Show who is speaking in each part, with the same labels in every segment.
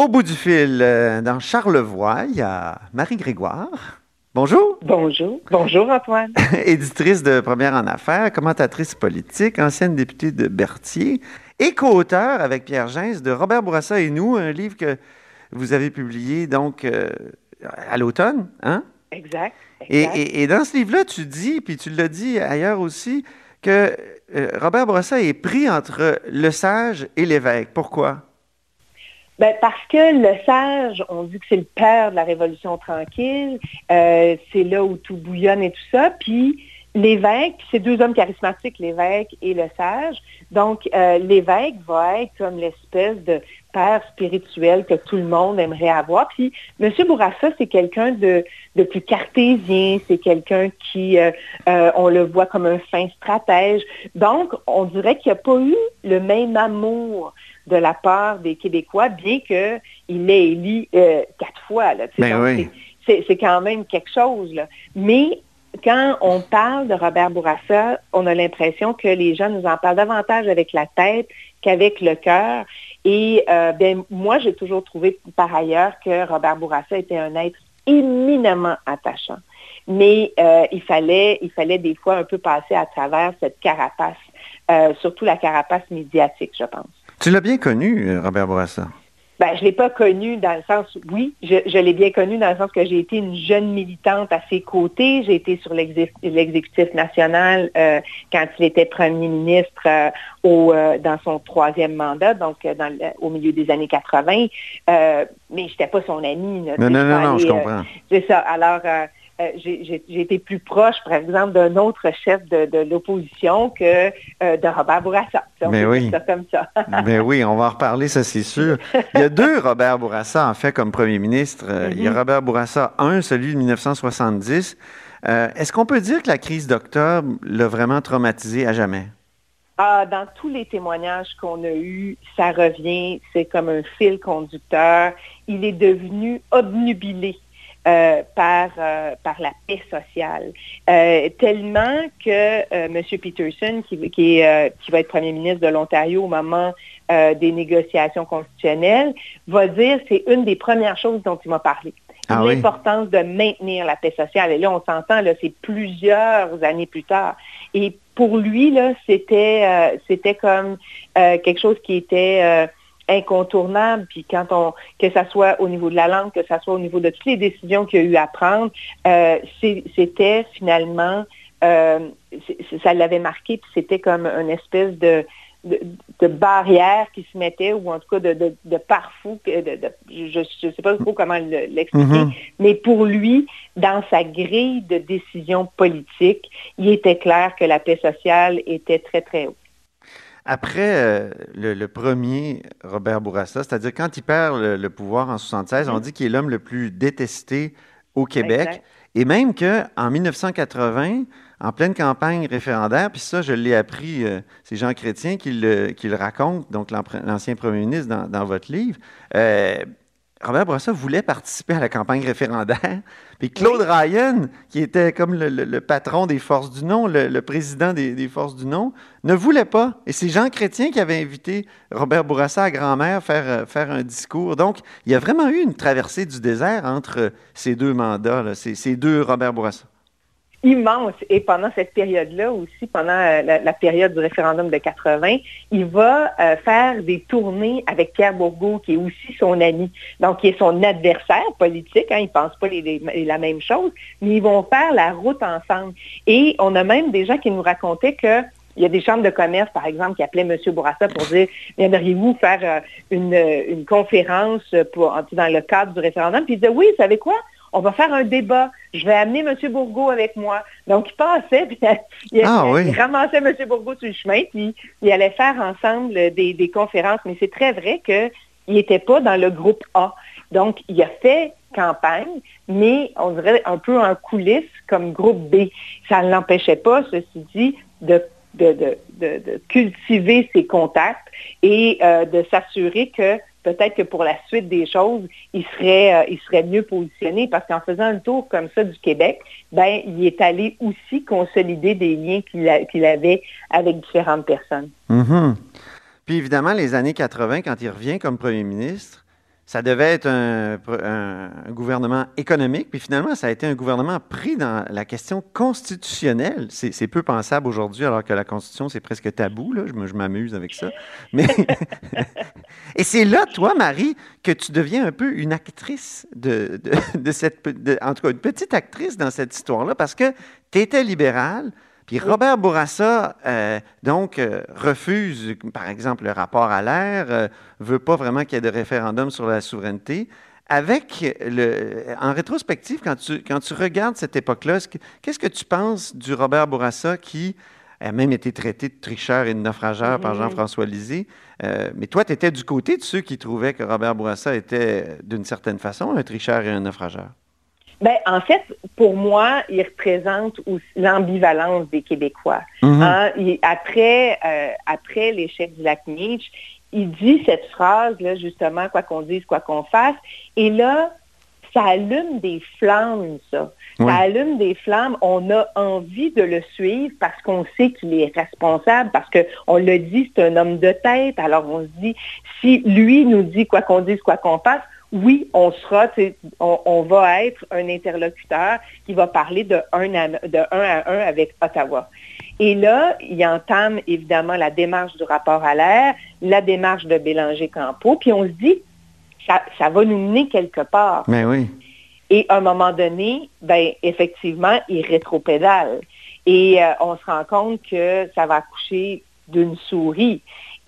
Speaker 1: Au bout du fil, euh, dans Charlevoix, il y a Marie-Grégoire. Bonjour.
Speaker 2: Bonjour. Bonjour, Antoine.
Speaker 1: Éditrice de Première en Affaires, commentatrice politique, ancienne députée de Berthier et co-auteur avec Pierre Gens de Robert Bourassa et nous, un livre que vous avez publié donc euh, à l'automne, hein?
Speaker 2: Exact.
Speaker 1: Et, dans ce livre-là, tu dis, puis tu l'as dit ailleurs aussi, que euh, Robert Bourassa est pris entre le sage et l'évêque. Pourquoi?
Speaker 2: Ben, parce que le sage, on dit que c'est le père de la Révolution tranquille, euh, c'est là où tout bouillonne et tout ça, puis l'évêque, c'est deux hommes charismatiques, l'évêque et le sage. Donc, euh, l'évêque va être comme l'espèce de père spirituel que tout le monde aimerait avoir. Puis, M. Bourassa, c'est quelqu'un de, plus cartésien, c'est quelqu'un qui, euh, on le voit comme un fin stratège. Donc, on dirait qu'il n'y a pas eu le même amour de la part des Québécois, bien qu'il ait élu quatre fois.
Speaker 1: Ben oui.
Speaker 2: C'est quand même quelque chose. Là. Mais quand on parle de Robert Bourassa, on a l'impression que les gens nous en parlent davantage avec la tête qu'avec le cœur. Et euh, ben, moi, j'ai toujours trouvé par ailleurs que Robert Bourassa était un être éminemment attachant. Mais euh, il, fallait, il fallait des fois un peu passer à travers cette carapace, euh, surtout la carapace médiatique, je pense.
Speaker 1: Tu l'as bien connu, Robert Bourassa?
Speaker 2: Ben, je ne l'ai pas connu dans le sens, oui, je, l'ai bien connu dans le sens que j'ai été une jeune militante à ses côtés. J'ai été sur l'exécutif national euh, quand il était premier ministre euh, au, euh, dans son troisième mandat, donc dans au milieu des années 80. mais je n'étais pas son ami.
Speaker 1: non, non, non, non, je comprends.
Speaker 2: C'est ça. Alors, euh, j'ai été plus proche, par exemple, d'un autre chef de, l'opposition que euh, de Robert Bourassa.
Speaker 1: Mais oui. Ça comme ça. Mais oui, on va en reparler, ça c'est sûr. Il y a deux Robert Bourassa, en fait, comme premier ministre. Euh, il y a mm-hmm. Robert Bourassa, un, celui de 1970. Est-ce qu'on peut dire que la crise d'octobre l'a vraiment traumatisé à jamais?
Speaker 2: Ah, dans tous les témoignages qu'on a eus, ça revient, c'est comme un fil conducteur. Il est devenu obnubilé euh, par, euh, par la paix sociale. Euh, tellement que M. Peterson, qui, qui, qui, va être premier ministre de l'Ontario au moment des négociations constitutionnelles, va dire c'est une des premières choses dont il m'a parlé. Ah L'importance de maintenir la paix sociale. Et là, on s'entend, c'est plusieurs années plus tard. Et pour lui, c'était, c'était comme quelque chose qui était incontournable. Puis quand on, que ça soit au niveau de la langue, que ça soit au niveau de toutes les décisions qu'il y a eu à prendre, euh, c'était finalement, euh, ça l'avait marqué, puis c'était comme une espèce de, de, barrière qui se mettait, ou en tout cas de, de, de pare-fou, je ne sais pas trop comment l'expliquer, mm-hmm. mais pour lui, dans sa grille de décision politique, il était clair que la paix sociale était très, très haute.
Speaker 1: Après euh, le, premier, Robert Bourassa, c'est-à-dire quand il perd le, pouvoir en 76, on mm-hmm. dit qu'il est l'homme le plus détesté au Québec. Et même qu'en 1980, en pleine campagne référendaire, puis ça, je l'ai appris, euh, c'est Jean Chrétien qui le, qui le raconte, donc l'ancien premier ministre dans, votre livre, euh, Robert Bourassa voulait participer à la campagne référendaire. Puis Claude Ryan, qui était comme le, patron des forces du non, le, président des, forces du non, ne voulait pas. Et c'est Jean Chrétien qui avait invité Robert Bourassa à grand-mère faire, euh, faire un discours. Donc, il y a vraiment eu une traversée du désert entre ces deux mandats, ces deux Robert Bourassa
Speaker 2: immense. Et pendant cette période-là aussi, pendant euh, la, période du référendum de 80, il va euh, faire des tournées avec Pierre Bourgault, qui est aussi son ami, donc qui est son adversaire politique. Hein, ne pensent pas la même chose, mais ils vont faire la route ensemble. Et on a même des gens qui nous racontaient que il y a des chambres de commerce, par exemple, qui appelaient M. Bourassa pour dire Viendriez-vous faire euh, une, une, conférence pour, dans le cadre du référendum Puis il disait Oui, vous savez quoi? On va faire un débat. Je vais amener M. Bourgault avec moi. Donc, il passait, puis il,
Speaker 1: ah
Speaker 2: ramassait M. Bourgault sur le chemin, puis il allait faire ensemble des, conférences. Mais c'est très vrai qu'il n'était pas dans le groupe A. Donc, il a fait campagne, mais on dirait un peu en coulisses comme groupe B. Ça ne l'empêchait pas, ceci dit, de, de, cultiver ses contacts et euh, de s'assurer que peut-être que pour la suite des choses, il serait, euh, il serait mieux positionné parce qu'en faisant un tour comme ça du Québec, ben, il est allé aussi consolider des liens qu'il avait avec différentes personnes.
Speaker 1: Mm-hmm. Puis évidemment, les années 80, quand il revient comme premier ministre, ça devait être un, gouvernement économique, puis finalement, ça a été un gouvernement pris dans la question constitutionnelle. C'est peu pensable aujourd'hui, alors que la Constitution, c'est presque tabou. Là. Je m'amuse avec ça. Mais Et c'est là, toi, Marie, que tu deviens un peu une actrice de, de, cette... en tout cas, une petite actrice dans cette histoire-là, parce que tu étais libérale, puis Robert Bourassa, euh, donc, euh, refuse, par exemple, le rapport à l'air, ne euh, veut pas vraiment qu'il y ait de référendum sur la souveraineté. Avec le, en rétrospective, quand tu, quand tu regardes cette époque-là, qu'est-ce que tu penses du Robert Bourassa qui a même été traité de tricheur et de naufrageur par. Jean-François Lisée? mais toi, tu étais du côté de ceux qui trouvaient que Robert Bourassa était, d'une certaine façon, un tricheur et un naufrageur.
Speaker 2: Ben, en fait, pour moi, il représente l'ambivalence des Québécois. Mhm. Hein, après euh, après l'échec du lac Nietzsche, il dit cette phrase-là, justement, quoi qu'on dise, quoi qu'on fasse. Et là, ça allume des flammes, ça. Ça allume des flammes. On a envie de le suivre parce qu'on sait qu'il est responsable, parce qu'on le dit, c'est un homme de tête. Alors on se dit, si lui nous dit quoi qu'on dise, quoi qu'on fasse, oui, on sera, on, va être un interlocuteur qui va parler de un, à, de un à un avec Ottawa. Et là, il entame évidemment la démarche du rapport à l'air, la démarche de Bélanger-Campo, puis on se dit, ça, ça va nous mener quelque part.
Speaker 1: Mais oui.
Speaker 2: Et à un moment donné, ben, effectivement, il rétropédale. Et euh, on se rend compte que ça va accoucher d'une souris.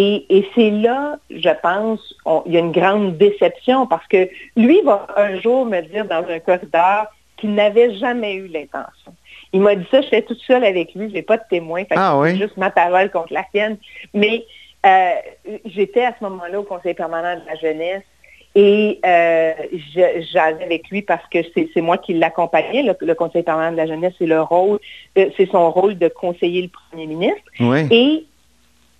Speaker 2: Et, c'est là, je pense, il y a une grande déception parce que lui va un jour me dire dans un corridor qu'il n'avait jamais eu l'intention. Il m'a dit ça, j'étais toute seule avec lui, je n'ai pas de témoin, fait ah, juste ma parole contre la sienne. Mais euh, j'étais à ce moment-là au Conseil permanent de la jeunesse et euh, j'allais avec lui parce que c'est moi qui l'accompagnais. Le, Conseil permanent de la jeunesse, c'est le rôle, euh, c'est son rôle de conseiller le premier ministre. Et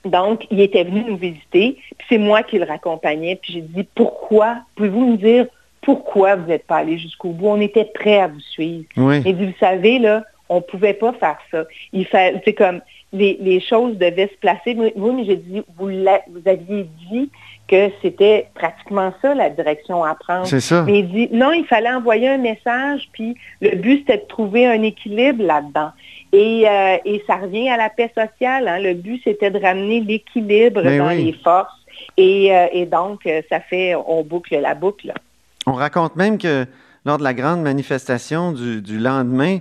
Speaker 2: donc, il était venu nous visiter, puis c'est moi qui le raccompagnait, puis j'ai dit, pourquoi, pouvez-vous nous dire pourquoi vous n'êtes pas allé jusqu'au bout? On était prêt à vous suivre. Oui. dit, vous savez, là, on ne pouvait pas faire ça. Il c'est comme, les, choses devaient se placer. Oui, mais j'ai dit, vous, vous aviez dit que c'était pratiquement ça la direction à prendre.
Speaker 1: C'est ça.
Speaker 2: Mais il dit, non, il fallait envoyer un message, puis le but, c'était de trouver un équilibre là-dedans. Euh, et, ça revient à la paix sociale. Hein. Le but, c'était de ramener l'équilibre dans les forces. Et, euh, donc, euh, ça fait, on boucle la boucle.
Speaker 1: On raconte même que lors de la grande manifestation du, lendemain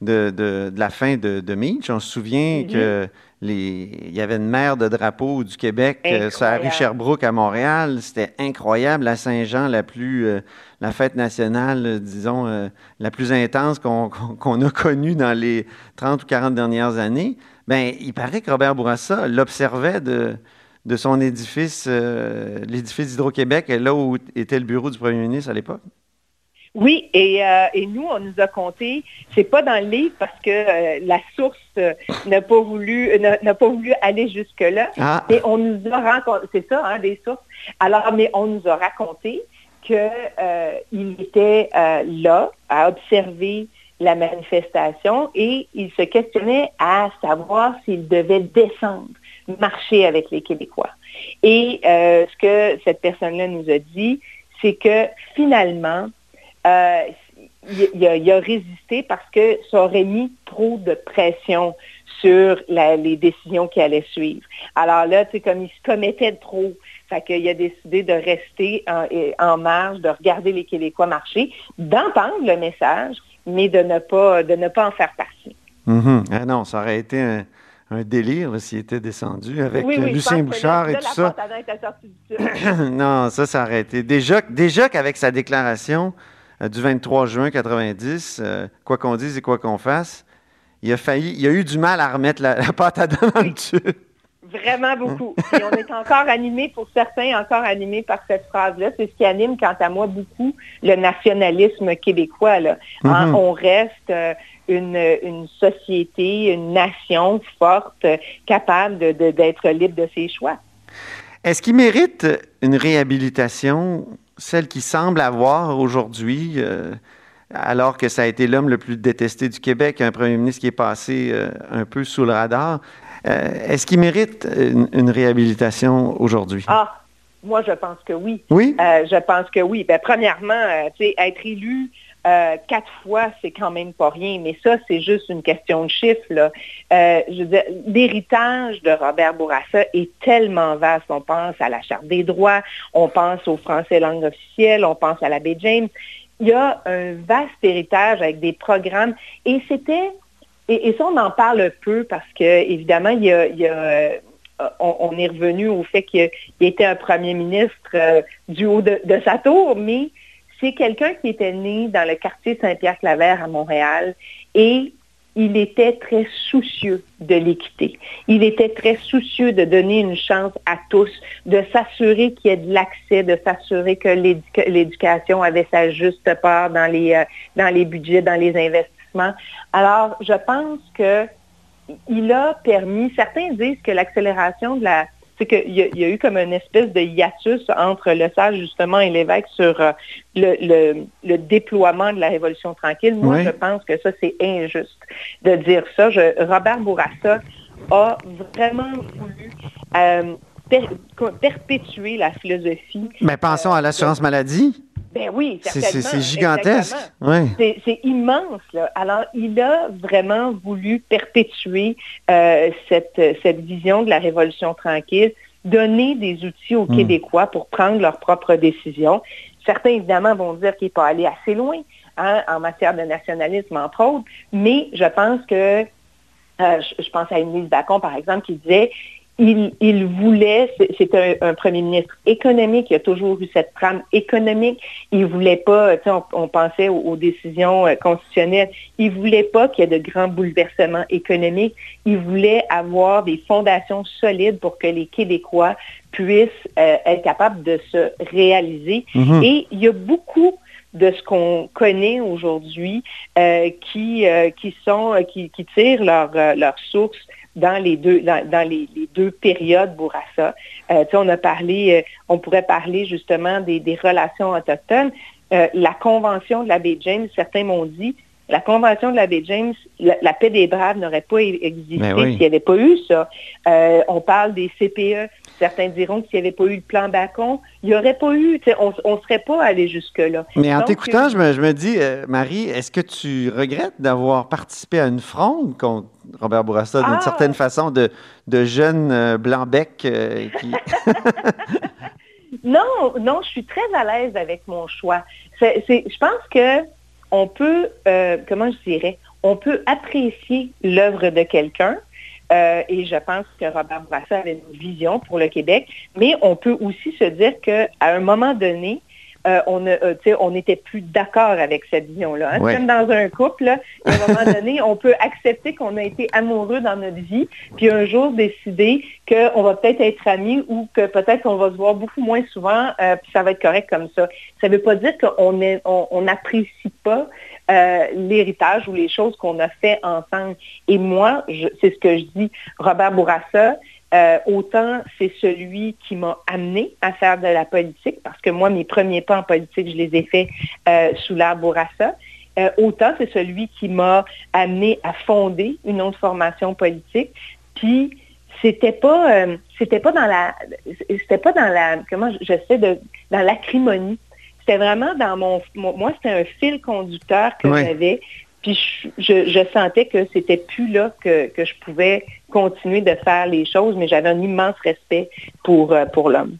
Speaker 1: de, la fin de, de Mitch, on se souvient mm-hmm. que il y avait une mer de drapeau du Québec euh, sur la rue Sherbrooke à Montréal. C'était incroyable. La Saint-Jean, la plus, euh, la fête nationale, euh, disons, la plus intense qu'on a connue dans les 30 ou 40 dernières années. Ben, il paraît que Robert Bourassa l'observait de, de son édifice, l'édifice d'Hydro-Québec, là où était le bureau du premier ministre à l'époque.
Speaker 2: Oui, euh, et, nous, on nous a compté, c'est pas dans le livre parce que euh, la source euh, n'a pas voulu n'a pas voulu aller jusque-là. Ah. Mais on nous a raconté, c'est ça, hein, des sources. Alors, mais on nous a raconté qu'il était là à observer la manifestation et il se questionnait à savoir s'il devait descendre, marcher avec les Québécois. Et ce que cette personne-là nous a dit, c'est que finalement, euh, il, a, résisté parce que ça aurait mis trop de pression sur les décisions qui allaient suivre. Alors là, c'est comme il se commettait trop. Fait qu'il a décidé de rester en, marge, de regarder les Québécois marcher, d'entendre le message, mais de ne pas, de ne pas en faire partie.
Speaker 1: Mm-hmm. ah non, ça aurait été un, délire s'il était descendu avec Lucien Bouchard et tout ça. non, ça, ça aurait été. Déjà, déjà qu'avec sa déclaration, euh, du 23 juin 90, euh, quoi qu'on dise et quoi qu'on fasse, il a failli, il a eu du mal à remettre la, pâte à dents dans le
Speaker 2: Vraiment beaucoup. Et on est encore animé, pour certains, encore animé par cette phrase-là. C'est ce qui anime, quant à moi, beaucoup le nationalisme québécois. Là. Hein, mm-hmm. On reste euh, une, société, une nation forte, capable d'être libre de ses choix.
Speaker 1: Est-ce qu'il mérite une réhabilitation celle qui semble avoir aujourd'hui, euh, alors que ça a été l'homme le plus détesté du Québec, un premier ministre qui est passé euh, un peu sous le radar. Euh, est-ce qu'il mérite une, réhabilitation aujourd'hui?
Speaker 2: Ah, Moi, je pense que oui.
Speaker 1: Oui?
Speaker 2: je pense que oui. Ben, premièrement, être élu euh, quatre fois, c'est quand même pas rien, mais ça, c'est juste une question de chiffres. Euh, l'héritage de Robert Bourassa est tellement vaste. On pense à la Charte des droits, on pense au français langue officielle, on pense à l'abbé James. Il y a un vaste héritage avec des programmes et c'était, et, ça on en parle peu parce que évidemment, il y a, euh, on, est revenu au fait qu'il était un premier ministre du haut de, de sa tour, mais c'est quelqu'un qui était né dans le quartier Saint-Pierre-Claver à Montréal et il était très soucieux de l'équité. Il était très soucieux de donner une chance à tous, de s'assurer qu'il y ait de l'accès, de s'assurer que l'éducation avait sa juste part dans les, euh, dans les budgets, dans les investissements. Alors, je pense que il a permis, certains disent que l'accélération de la c'est qu'il y, a eu comme une espèce de hiatus entre le sage justement et l'évêque sur euh, le, déploiement de la Révolution tranquille. Moi, je pense que ça, c'est injuste de dire ça. Robert Bourassa a vraiment voulu euh, perpétuer la philosophie.
Speaker 1: Mais pensons à l'assurance maladie.
Speaker 2: Ben oui,
Speaker 1: C'est gigantesque.
Speaker 2: C'est immense. Alors, il a vraiment voulu perpétuer euh, cette, cette vision de la Révolution tranquille, donner des outils aux hmm. Québécois pour prendre leurs propres décisions. Certains, évidemment, vont dire qu'il n'est pas allé assez loin hein, en matière de nationalisme, entre autres, mais je pense que, euh, je, pense à Émilie Bacon, par exemple, qui disait il, voulait, c'est un, premier ministre économique, il a toujours eu cette trame économique. Il voulait pas, on, on, pensait aux, décisions euh, constitutionnelles, il voulait pas qu'il y ait de grands bouleversements économiques. Il voulait avoir des fondations solides pour que les Québécois puissent euh, être capables de se réaliser. Mm-hmm. Et il y a beaucoup de ce qu'on connaît aujourd'hui euh, qui, qui sont qui, qui tirent leur, leur source dans les deux, dans, les, deux périodes Bourassa. Euh, on a parlé, euh, on pourrait parler justement des, relations autochtones. Euh, la convention de l'abbé James, certains m'ont dit, la convention de l'abbé James, la, paix des braves n'aurait pas existé ben s'il n'y avait pas eu ça. on parle des CPE. Certains diront que s'il n'y avait pas eu le plan Bacon, il n'y aurait pas eu, on ne serait pas allé jusque-là.
Speaker 1: Mais en t'écoutant, je me, je me dis, Marie, est-ce que tu regrettes d'avoir participé à une fronde contre Robert Bourassa, d'une ah! certaine façon, de, de jeune euh, blanc-bec euh, qui...
Speaker 2: non, non, je suis très à l'aise avec mon choix. je pense que on peut, euh, comment je dirais, on peut apprécier l'œuvre de quelqu'un, et je pense que Robert Bourassa avait une vision pour le Québec, mais on peut aussi se dire qu'à un moment donné, euh, on euh, on n'était plus d'accord avec cette vision-là. Hein. Comme dans un couple, à un moment donné, on peut accepter qu'on a été amoureux dans notre vie, puis un jour décider qu'on va peut-être être amis ou que peut-être qu'on va se voir beaucoup moins souvent, euh, puis ça va être correct comme ça. Ça ne veut pas dire qu'on n'apprécie pas l'héritage ou les choses qu'on a fait ensemble. Et moi, c'est ce que je dis, Robert Bourassa, euh, autant c'est celui qui m'a amené à faire de la politique, parce que moi, mes premiers pas en politique, je les ai faits euh, sous l'arbre Bourassa. Euh, autant c'est celui qui m'a amené à fonder une autre formation politique. Puis c'était pas c'était pas dans la c'était pas dans la comment je sais de dans l'acrimonie. C'était vraiment dans mon, moi c'était un fil conducteur que j'avais puis je, sentais que c'était plus là que, je pouvais continuer de faire les choses, mais j'avais un immense respect pour, euh, pour l'homme.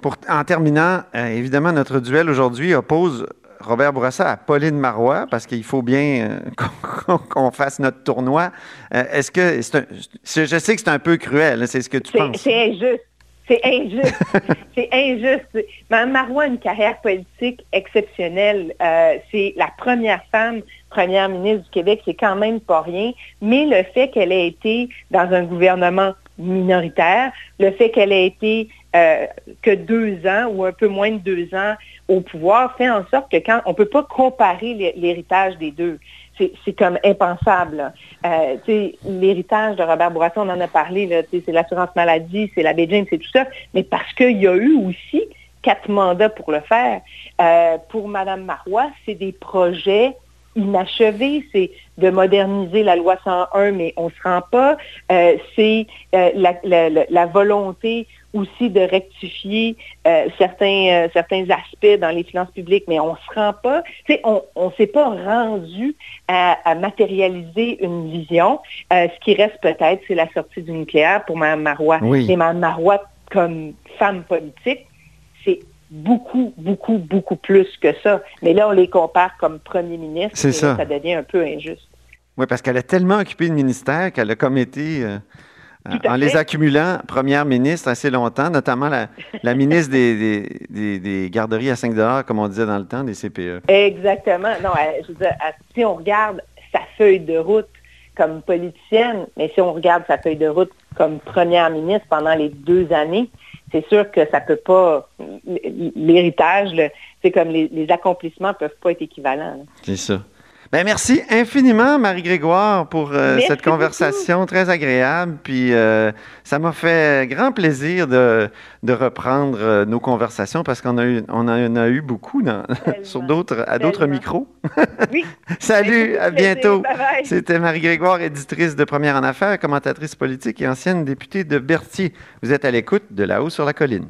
Speaker 1: Pour, en terminant, euh, évidemment, notre duel aujourd'hui oppose Robert Bourassa à Pauline Marois, parce qu'il faut bien euh, qu'on fasse notre tournoi. Est-ce que je sais que c'est un peu cruel, c'est ce que tu penses?
Speaker 2: C'est injuste. C'est injuste. c'est injuste. Mme Marois a une carrière politique exceptionnelle. c'est la première femme première ministre du Québec, c'est quand même pas rien, mais le fait qu'elle ait été dans un gouvernement minoritaire, le fait qu'elle ait été euh, que deux ans ou un peu moins de deux ans au pouvoir fait en sorte que quand on ne peut pas comparer l'héritage des deux. C'est comme impensable. Euh, l'héritage de Robert Bourassa, on en a parlé, c'est l'assurance maladie, c'est la Beijing, c'est tout ça, mais parce qu'il y a eu aussi quatre mandats pour le faire. Euh, pour Mme Marois, c'est des projets inachevé, c'est de moderniser la loi 101, mais on ne se rend pas. Euh, c'est euh, la, volonté aussi de rectifier euh, certains, certains aspects dans les finances publiques, mais on ne se rend pas, on ne s'est pas rendu à, matérialiser une vision. Ce qui reste peut-être, c'est la sortie du nucléaire pour Mme Marois. Et Mme Marois, comme femme politique, c'est beaucoup, beaucoup, beaucoup plus que ça. Mais là, on les compare comme premier ministre.
Speaker 1: C'est ça.
Speaker 2: ça devient un peu injuste.
Speaker 1: Oui, parce qu'elle a tellement occupé le ministère qu'elle a comme été en les accumulant, première ministre assez longtemps, notamment la, ministre des, garderies à 5 comme on disait dans le temps, des CPE.
Speaker 2: Exactement. Non, je veux dire, si on regarde sa feuille de route comme politicienne, mais si on regarde sa feuille de route comme première ministre pendant les deux années, c'est sûr que ça peut pas, l'héritage, c'est comme les, les accomplissements peuvent pas être équivalents.
Speaker 1: C'est ça. Ben, merci infiniment, Marie-Grégoire, pour euh, cette conversation très agréable. Puis euh, ça m'a fait grand plaisir de, reprendre euh, nos conversations parce qu'on a eu, on en a eu beaucoup sur d'autres, à d'autres micros.
Speaker 2: oui.
Speaker 1: Salut, à bientôt. C'était Marie-Grégoire, éditrice de Première en Affaires, commentatrice politique et ancienne députée de Berthier. Vous êtes à l'écoute de là-haut sur la colline.